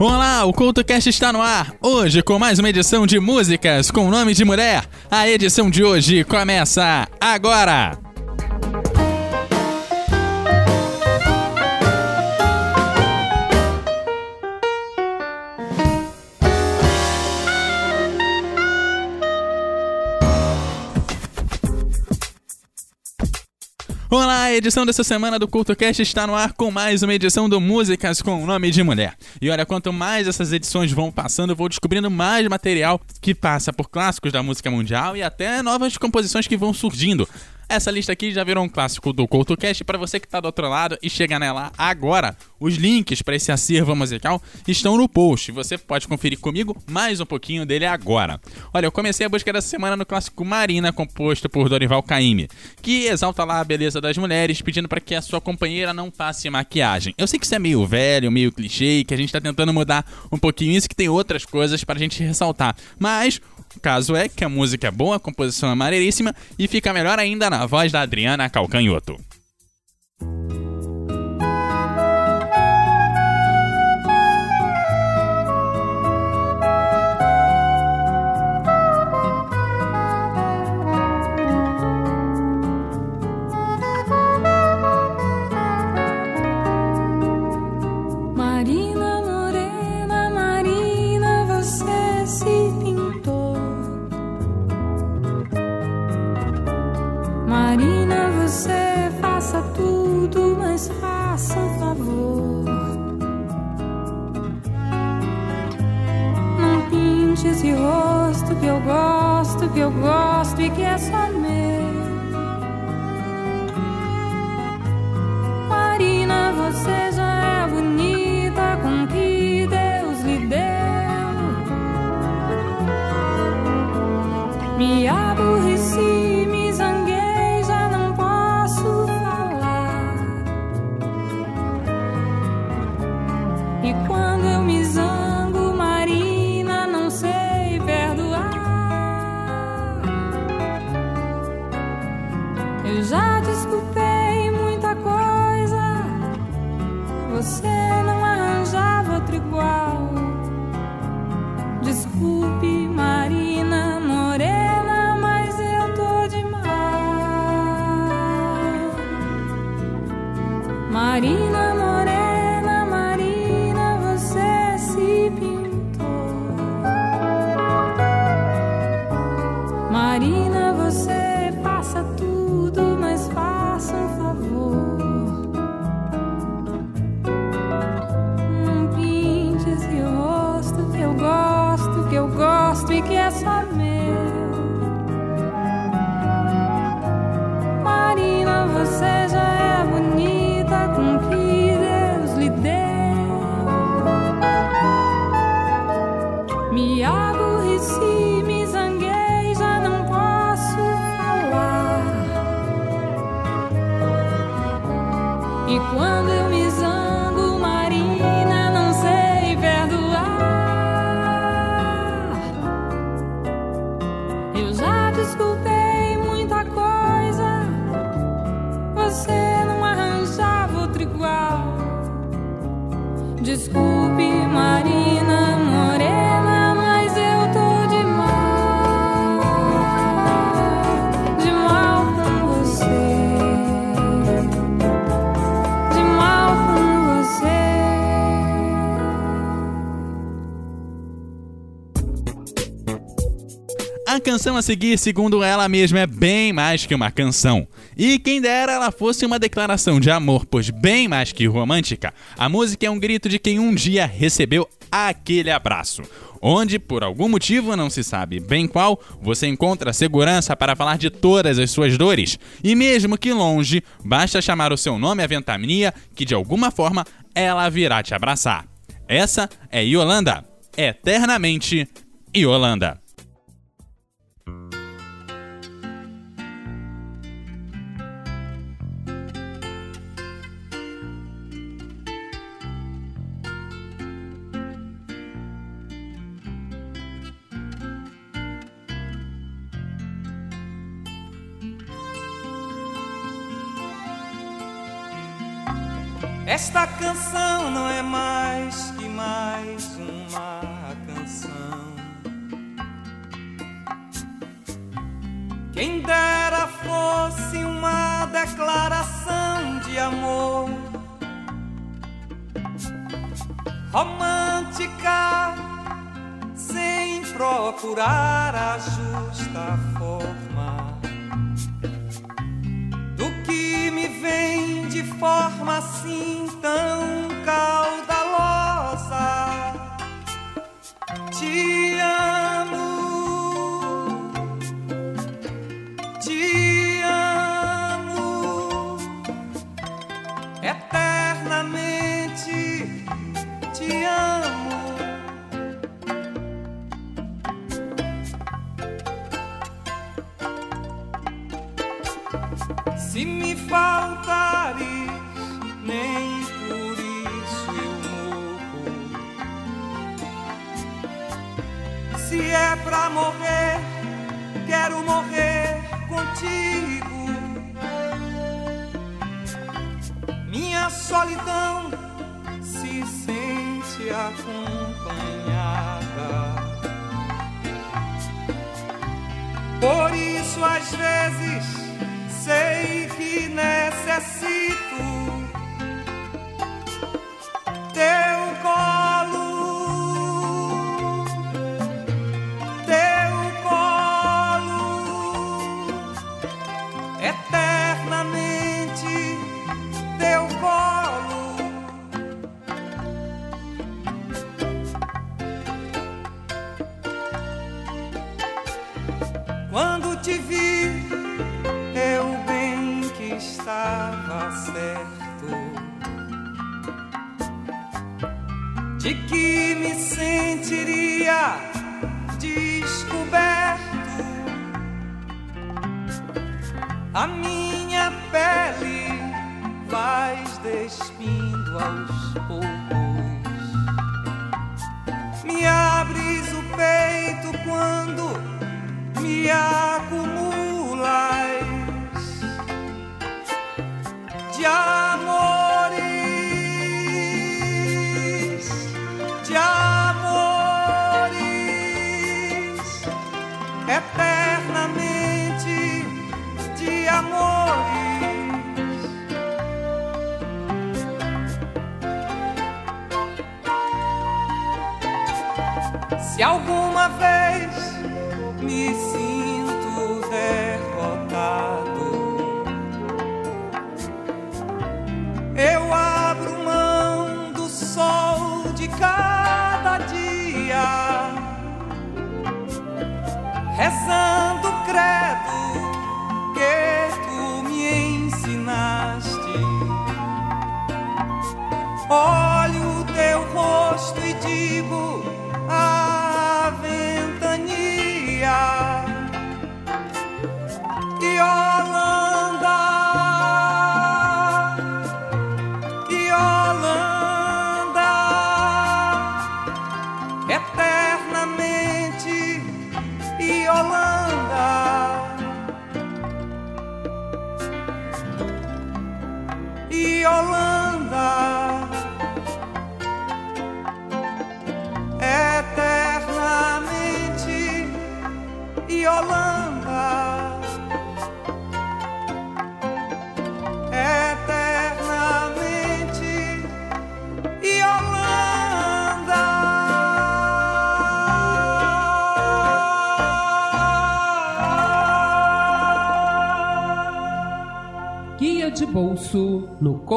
Olá, o CultoCast está no ar. Hoje com mais uma edição de músicas com nome de mulher. A edição de hoje começa agora. Olá, a edição dessa semana do CultoCast está no ar com mais uma edição do Músicas com o Nome de Mulher. E olha, quanto mais essas edições vão passando, eu vou descobrindo mais material que passa por clássicos da música mundial e até novas composições que vão surgindo. Essa lista aqui já virou um clássico do CoutoCast para você que está do outro lado e chega nela agora. Os links para esse acervo musical estão no post. Você pode conferir comigo mais um pouquinho dele agora. Olha, eu comecei a busca dessa semana no clássico Marina, composto por Dorival Caymmi, que exalta lá a beleza das mulheres, pedindo para que a sua companheira não passe maquiagem. Eu sei que isso é meio velho, meio clichê, que a gente está tentando mudar um pouquinho isso, que tem outras coisas para a gente ressaltar. Mas caso é que a música é boa, a composição é maneiríssima e fica melhor ainda na voz da Adriana Calcanhoto. Esse rosto que eu gosto, que eu gosto e que é só meu. Desculpe, Marina canção a seguir, segundo ela mesma, é bem mais que uma canção. E quem dera ela fosse uma declaração de amor, pois bem mais que romântica, a música é um grito de quem um dia recebeu aquele abraço. Onde, por algum motivo, não se sabe bem qual, você encontra segurança para falar de todas as suas dores. E mesmo que longe, basta chamar o seu nome à ventania que de alguma forma ela virá te abraçar. Essa é Yolanda, eternamente Yolanda. Esta canção não é mais que mais uma canção. Quem dera fosse uma declaração de amor romântica, sem procurar a justa forma do que me vem de forma assim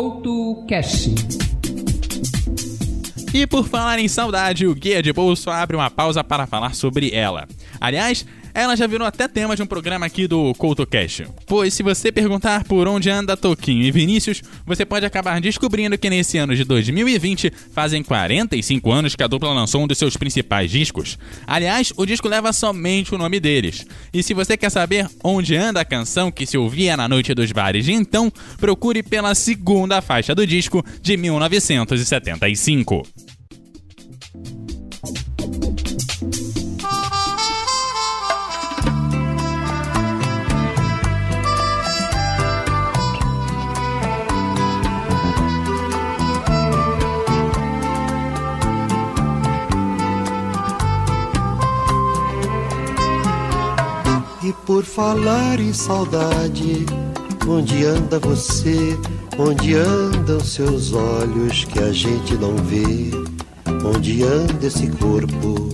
Couto Cash. E por falar em saudade, o Guia de Bolso abre uma pausa para falar sobre ela. Aliás, ela já virou até tema de um programa aqui do CoutoCast. Pois se você perguntar por onde anda Toquinho e Vinícius, você pode acabar descobrindo que nesse ano de 2020 fazem 45 anos que a dupla lançou um dos seus principais discos. Aliás, o disco leva somente o nome deles. E se você quer saber onde anda a canção que se ouvia na noite dos bares de então, procure pela segunda faixa do disco de 1975. Por falar em saudade, onde anda você? Onde andam seus olhos que a gente não vê? Onde anda esse corpo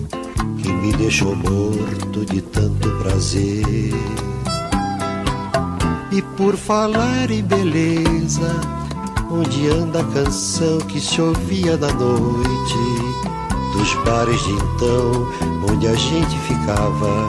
que me deixou morto de tanto prazer? E por falar em beleza, onde anda a canção que se ouvia na noite? Dos bares de então, onde a gente ficava,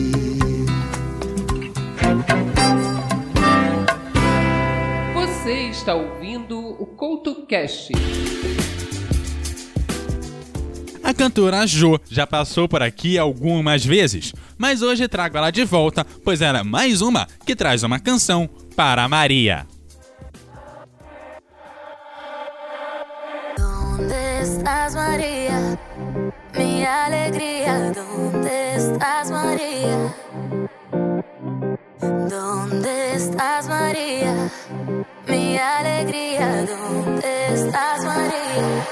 Está ouvindo o CoutoCast. A cantora Jo já passou por aqui algumas vezes, mas hoje trago ela de volta, pois ela é mais uma que traz uma canção para Maria. ¿Dónde estás, María? Mi alegría, ¿dónde estás, María? ¿Dónde estás, María? Mi alegría, ¿dónde estás, María?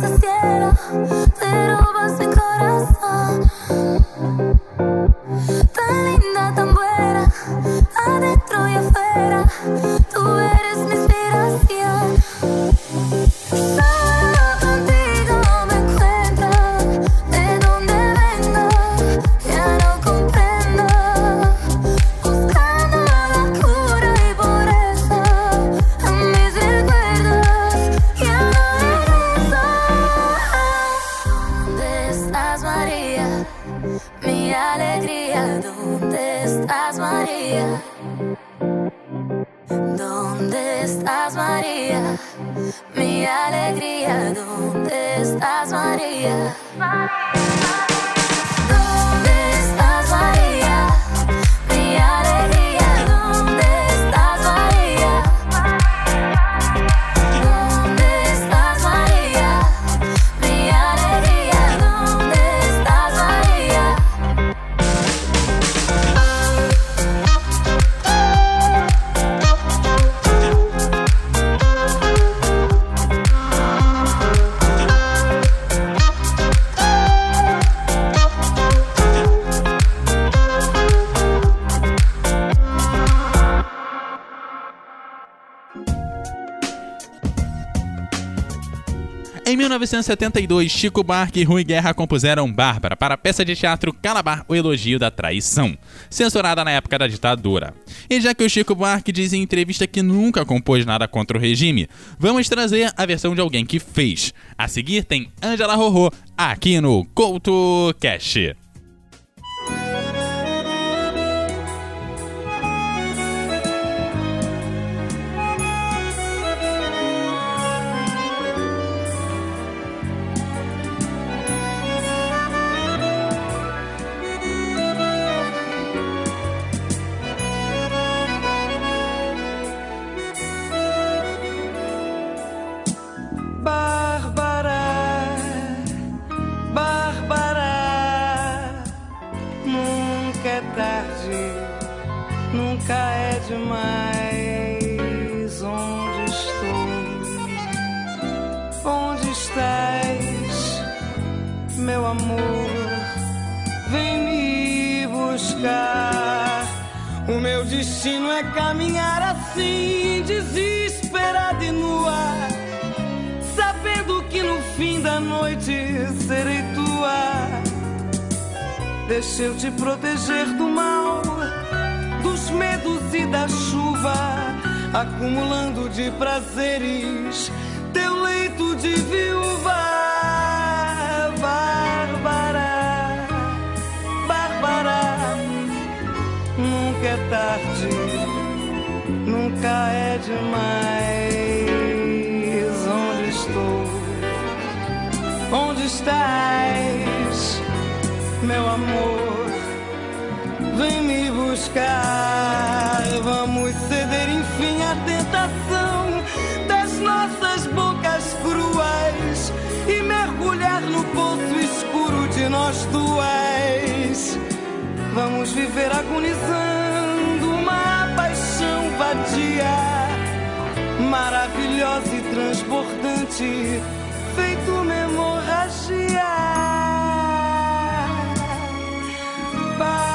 desespera, pero vas a 1972, Chico Buarque e Rui Guerra compuseram Bárbara para a peça de teatro Calabar, o Elogio da Traição, censurada na época da ditadura. E já que o Chico Buarque diz em entrevista que nunca compôs nada contra o regime, vamos trazer a versão de alguém que fez. A seguir tem Angela Rorô, aqui no Couto Cash. Noite serei tua. Deixa eu te proteger do mal, dos medos e da chuva, acumulando de prazeres teu leito de viúva. Bárbara, Bárbara, nunca é tarde, nunca é demais. Estás, meu amor? Vem me buscar. Vamos ceder, enfim, à tentação das nossas bocas cruas e mergulhar no poço escuro de nós duas. Vamos viver agonizando uma paixão vadia, maravilhosa e transbordante, feito uma hemorragia. Bárbara,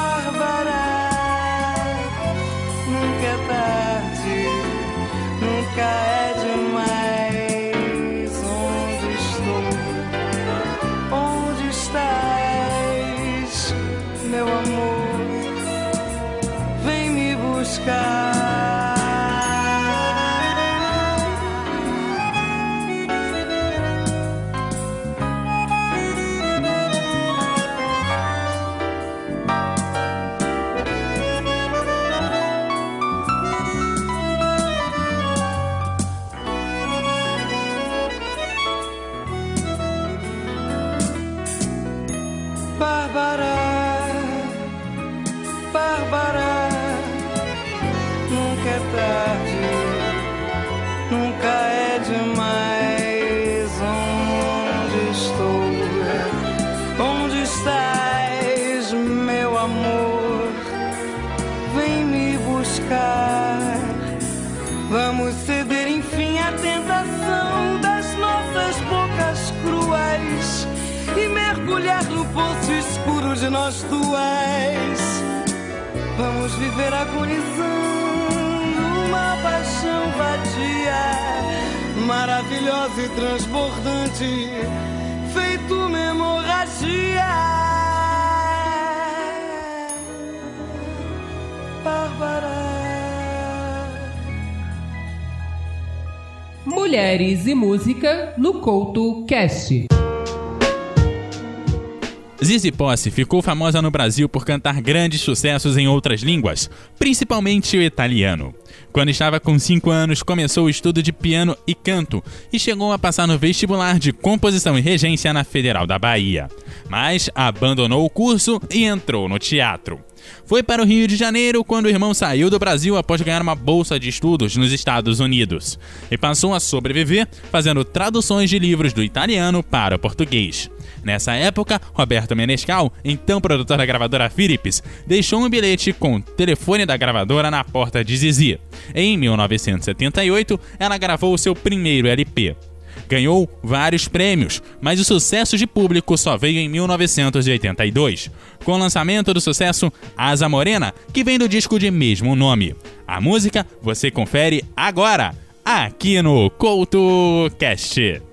tarde, nunca é demais. Onde estou? Onde estás, meu amor? Vem me buscar. Vamos ceder, enfim, à tentação das nossas bocas cruas e mergulhar no poço escuro de nós duas. Vamos viver agonizando maravilhosa e transbordante, feito uma hemorragia. Bárbara. Mulheres e música no Couto Cast. Zizi Posse ficou famosa no Brasil por cantar grandes sucessos em outras línguas, principalmente o italiano. Quando estava com 5 anos, começou o estudo de piano e canto e chegou a passar no vestibular de composição e regência na Federal da Bahia. Mas abandonou o curso e entrou no teatro. Foi para o Rio de Janeiro quando o irmão saiu do Brasil após ganhar uma bolsa de estudos nos Estados Unidos e passou a sobreviver fazendo traduções de livros do italiano para o português. Nessa época, Roberto Menescal, então produtor da gravadora Philips, deixou um bilhete com o telefone da gravadora na porta de Zizi. Em 1978, ela gravou seu primeiro LP. Ganhou vários prêmios, mas o sucesso de público só veio em 1982, com o lançamento do sucesso Asa Morena, que vem do disco de mesmo nome. A música você confere agora, aqui no CoutoCast.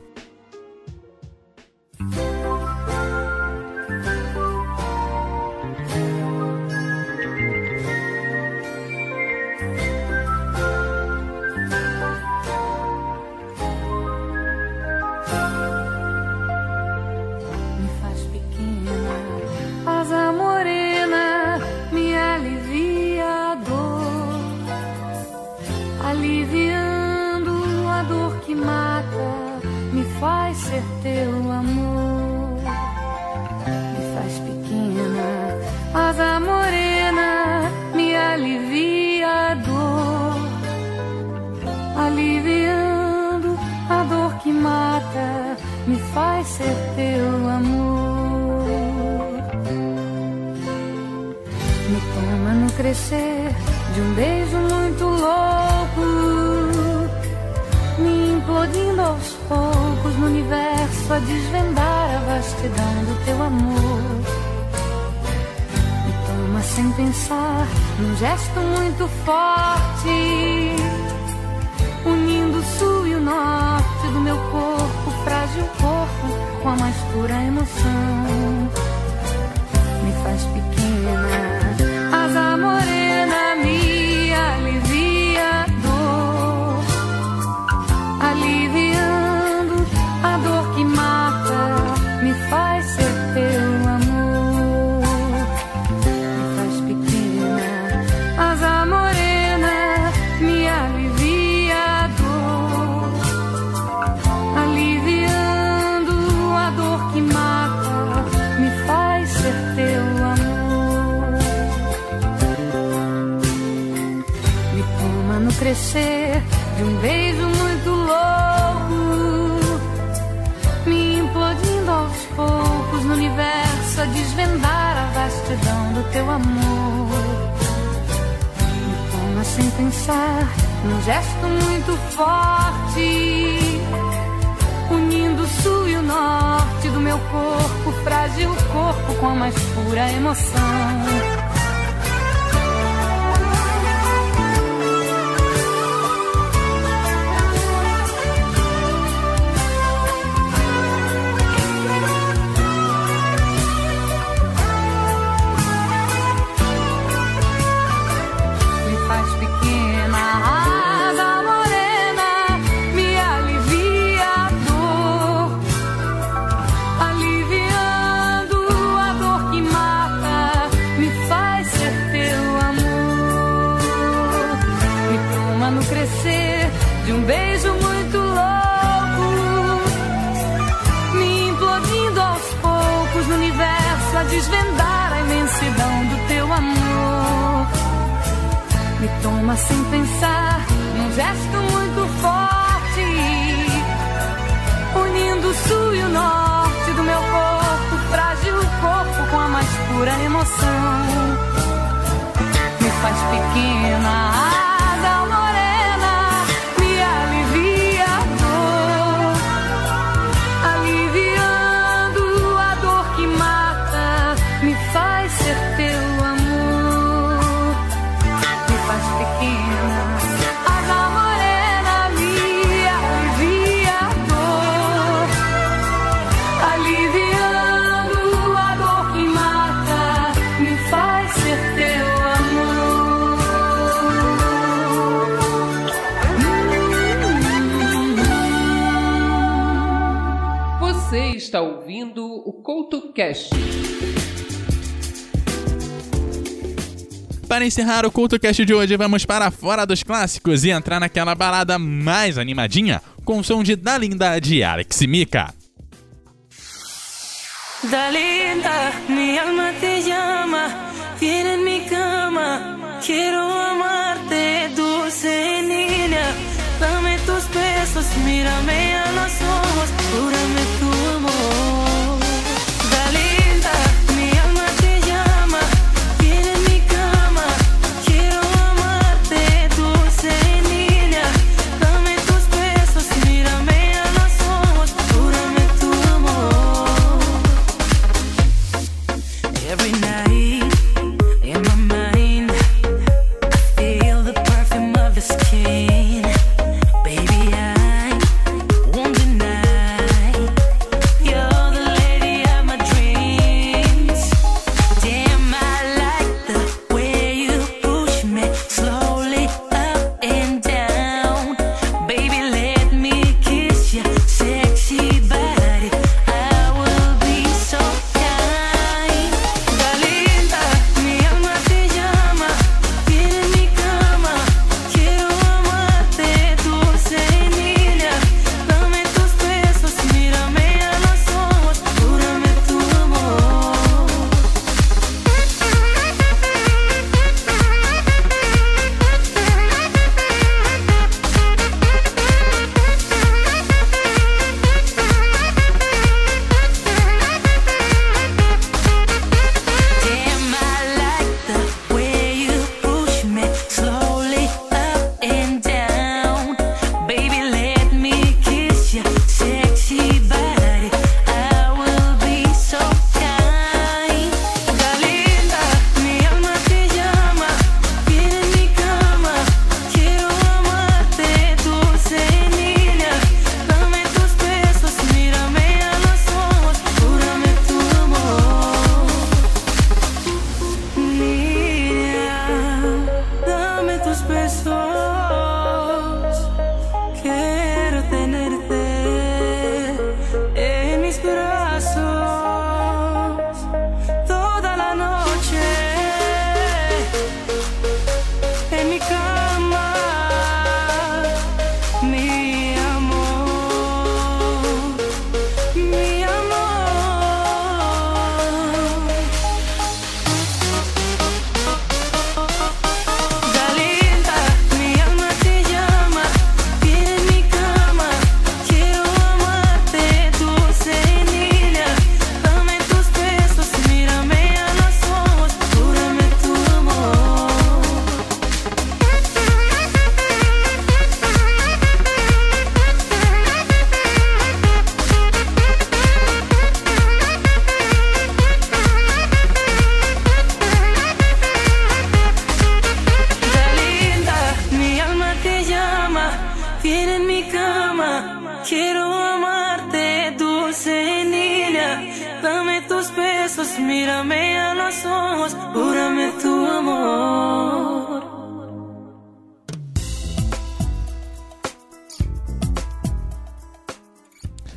Me toma no crescer de um beijo muito louco, me implodindo aos poucos no universo a desvendar a vastidão do teu amor. Me toma sem pensar, num gesto muito forte unindo o sul e o norte do meu corpo, frágil corpo, com a mais pura emoção. A vastidão do teu amor. Me toma sem pensar, num gesto muito forte, unindo o sul e o norte do meu corpo, frágil corpo com a mais pura emoção. Sem pensar, num gesto muito forte, unindo o sul e o norte do meu corpo, frágil corpo com a mais pura emoção. Me faz pequena, está ouvindo o Couto Para encerrar o CultoCast de hoje, vamos para fora dos clássicos e entrar naquela balada mais animadinha, com o som de Dalinda de Alex Mika. Dalinda, minha alma te chama, vira em minha cama, quero amar. Mírame a los ojos, júrame tu amor. empezó. Mírame a los ojos, júrame tu amor.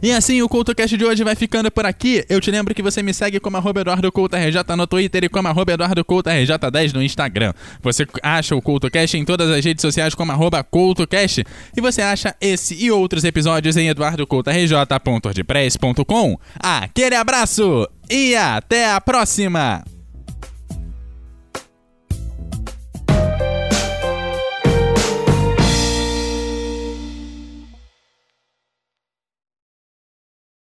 E assim o CultoCast de hoje vai ficando por aqui. Eu te lembro que você me segue como arroba Eduardo Couto RJ no Twitter e como arroba Eduardo Couto RJ10 no Instagram. Você acha o CultoCast em todas as redes sociais como arroba CultoCast. E você acha esse e outros episódios em eduardocoutorj.wordpress.com. Aquele abraço e até a próxima!